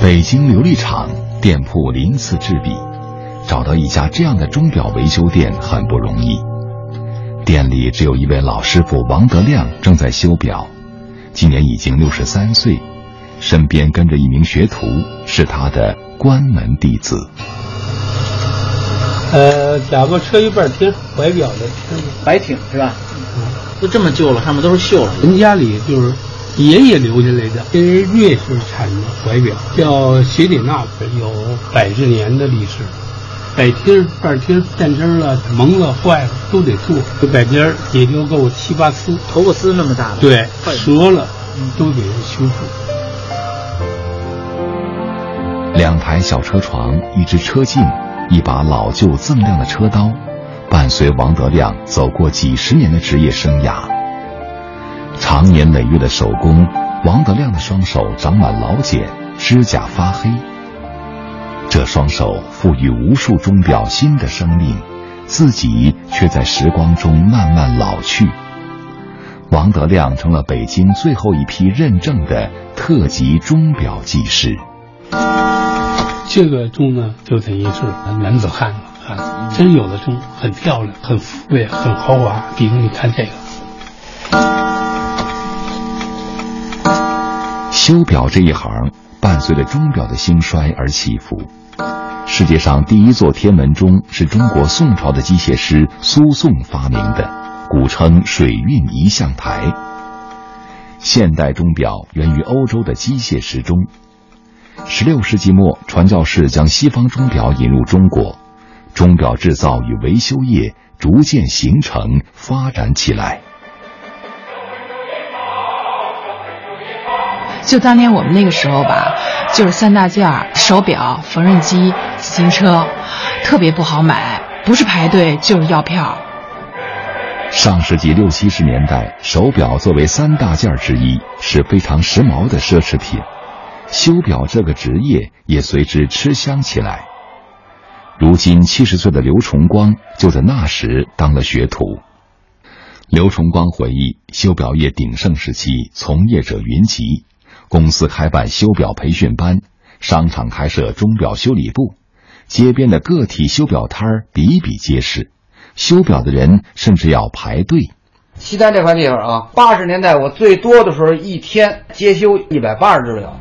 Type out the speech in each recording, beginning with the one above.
北京琉璃厂店铺鳞次栉比，找到一家这样的钟表维修店很不容易。店里只有一位老师傅王德亮正在修表，今年已经六十三岁，身边跟着一名学徒，是他的关门弟子。呃，甲部车一半厅，怀表的白挺是吧？都这么旧了，上面都是锈了。人家里就是爷爷留下来的，这是瑞士产的怀表，叫雪里纳夫，有百十年的历史。摆厅、半厅变针了、蒙了、坏了都得做，这摆件也就够七八丝，头发丝那么大的，对，折了都得修复。两台小车床，一只车镜，一把老旧锃亮的车刀，伴随王德亮走过几十年的职业生涯。长年累月的手工，王德亮的双手长满老茧，指甲发黑。这双手赋予无数钟表新的生命，自己却在时光中慢慢老去。王德亮成了北京最后一批认证的特级钟表技师。这个钟呢，就等于是男子汉了啊！真有的钟很漂亮、很富贵、很豪华。比如你看这个，修表这一行伴随着钟表的兴衰而起伏。世界上第一座天文钟是中国宋朝的机械师苏颂发明的，古称水运仪象台。现代钟表源于欧洲的机械时钟。十六世纪末，传教士将西方钟表引入中国，钟表制造与维修业逐渐形成发展起来。就当年我们那个时候吧，就是三大件儿：手表、缝纫机、自行车，特别不好买，不是排队就是要票。上世纪六七十年代，手表作为三大件之一，是非常时髦的奢侈品。修表这个职业也随之吃香起来。如今七十岁的刘崇光就在那时当了学徒。刘崇光回忆，修表业鼎盛时期，从业者云集，公司开办修表培训班，商场开设钟表修理部，街边的个体修表摊儿比比皆是，修表的人甚至要排队。西单这块地方啊，八十年代我最多的时候，一天接修一百八十只表。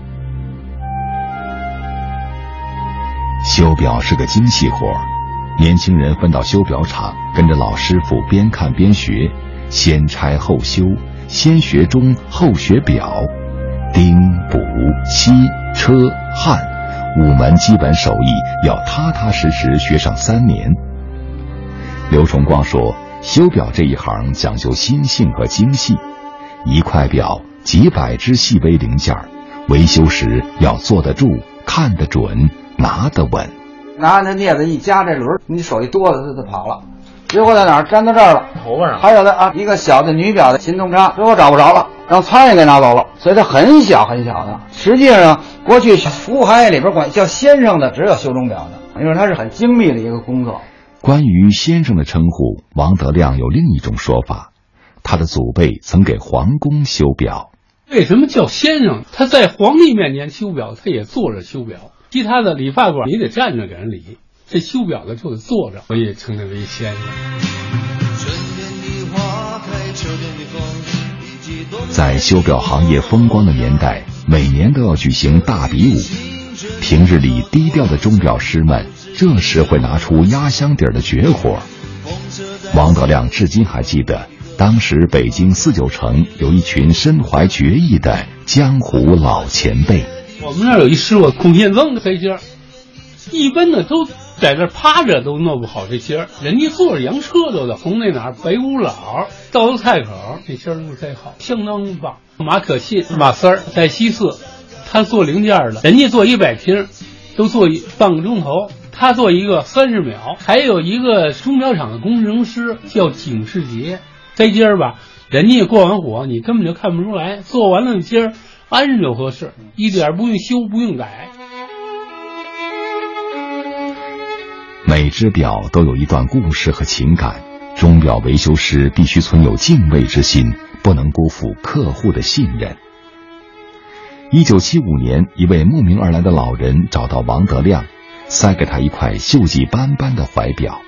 修表是个精细活，年轻人分到修表厂，跟着老师傅边看边学，先拆后修，先学钟后学表，钉补漆车焊五门基本手艺要踏踏实实学上三年。刘崇光说：“修表这一行讲究心性和精细，一块表几百只细微零件，维修时要坐得住，看得准。”拿得稳，拿那镊子一夹这轮，你手一哆嗦，它就跑了。结果在哪儿粘到这儿了？头发上。还有的啊，一个小的女表的擒纵插，最后找不着了，让苍蝇给拿走了。所以它很小很小的。实际上，过去服务行业里边管叫先生的只有修钟表的，因为它是很精密的一个工作。关于先生的称呼，王德亮有另一种说法，他的祖辈曾给皇宫修表。为什么叫先生？他在皇帝面前修表，他也坐着修表。其他的理发馆你得站着给人理，这修表的就得坐着，所以称他为先生。在修表行业风光的年代，每年都要举行大比武。平日里低调的钟表师们，这时会拿出压箱底的绝活。王德亮至今还记得，当时北京四九城有一群身怀绝艺的江湖老前辈。我们那儿有一师傅孔宪增的黑心儿，一般的都在那趴着都弄不好这心儿，人家坐着洋车都的，从那哪儿北五老到了菜口，这心儿弄太好，相当棒。马可信、马三儿在西四，他做零件的，人家做一百拼，都做半个钟头，他做一个三十秒。还有一个钟表厂的工程师叫景世杰，这今儿吧，人家过完火，你根本就看不出来，做完了今儿。安上就合适，一点不用修，不用改。每只表都有一段故事和情感，钟表维修师必须存有敬畏之心，不能辜负客户的信任。一九七五年，一位慕名而来的老人找到王德亮，塞给他一块锈迹斑斑的怀表。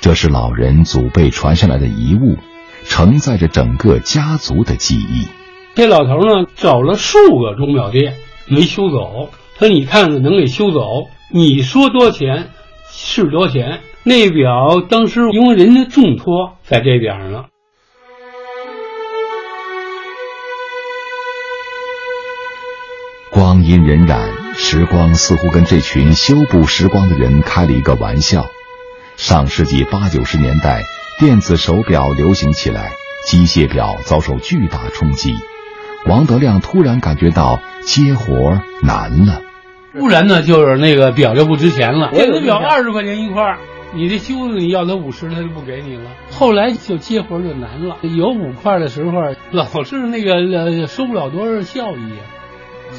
这是老人祖辈传下来的遗物，承载着整个家族的记忆。这老头呢，找了数个钟表店没修走，他说：“你看看能给修走？你说多少钱是多少钱。”那表当时因为人家重托在这边上了。光阴荏苒，时光似乎跟这群修补时光的人开了一个玩笑。上世纪八九十年代，电子手表流行起来，机械表遭受巨大冲击。王德亮突然感觉到接活难了。不然呢，就是那个表就不值钱了。电子表二十块钱一块，你这修你要他五十，他就不给你了。后来就接活就难了。有五块的时候，老是那个收不了多少效益。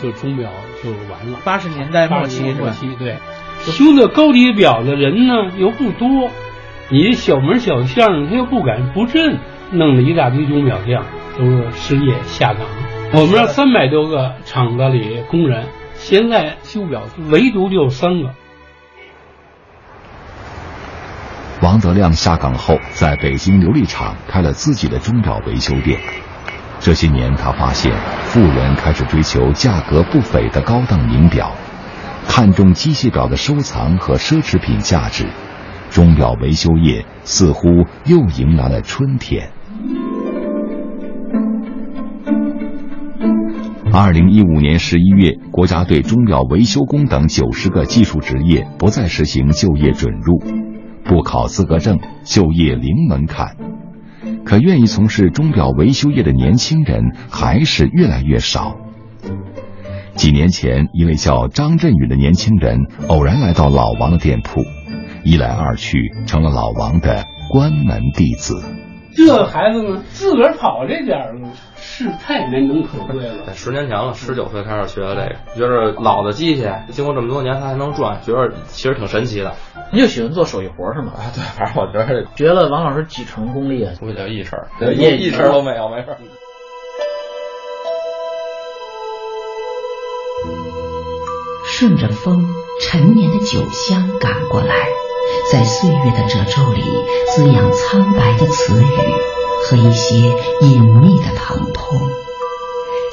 就钟表就完了。八十年代末期末期对，修的高级表的人呢又不多，你小门小巷他又不敢不认，弄了一大堆钟表匠都失业下岗。我们这三百多个厂子里工人，现在修表唯独就三个。王德亮下岗后，在北京琉璃厂开了自己的钟表维修店。这些年，他发现富人开始追求价格不菲的高档名表，看重机械表的收藏和奢侈品价值，钟表维修业似乎又迎来了春天。二零一五年十一月，国家对钟表维修工等九十个技术职业不再实行就业准入，不考资格证，就业零门槛。可愿意从事钟表维修业的年轻人还是越来越少。几年前，一位叫张振宇的年轻人偶然来到老王的店铺，一来二去成了老王的关门弟子。这孩子们自个儿跑这点儿是太难能可贵了。十年前了，十九岁开始学的这个，觉得老的机器经过这么多年它还能转，觉得其实挺神奇的。你就喜欢做手艺活是吗？啊，对，反正我觉得学了王老师几成功力啊？不叫一成，一一成都没有，没事。顺着风，陈年的酒香赶过来，在岁月的褶皱里滋养苍白的词语和一些隐秘的疼痛。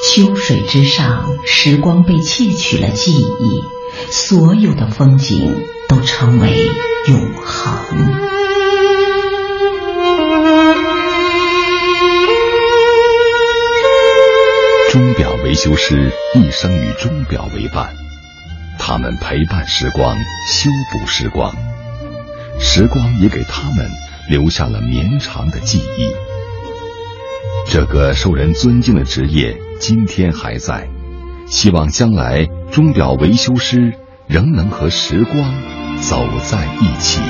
秋水之上，时光被窃取了记忆，所有的风景都成为永恒。钟表维修师一生与钟表为伴。他们陪伴时光，修补时光，时光也给他们留下了绵长的记忆。这个受人尊敬的职业今天还在，希望将来钟表维修师仍能和时光走在一起。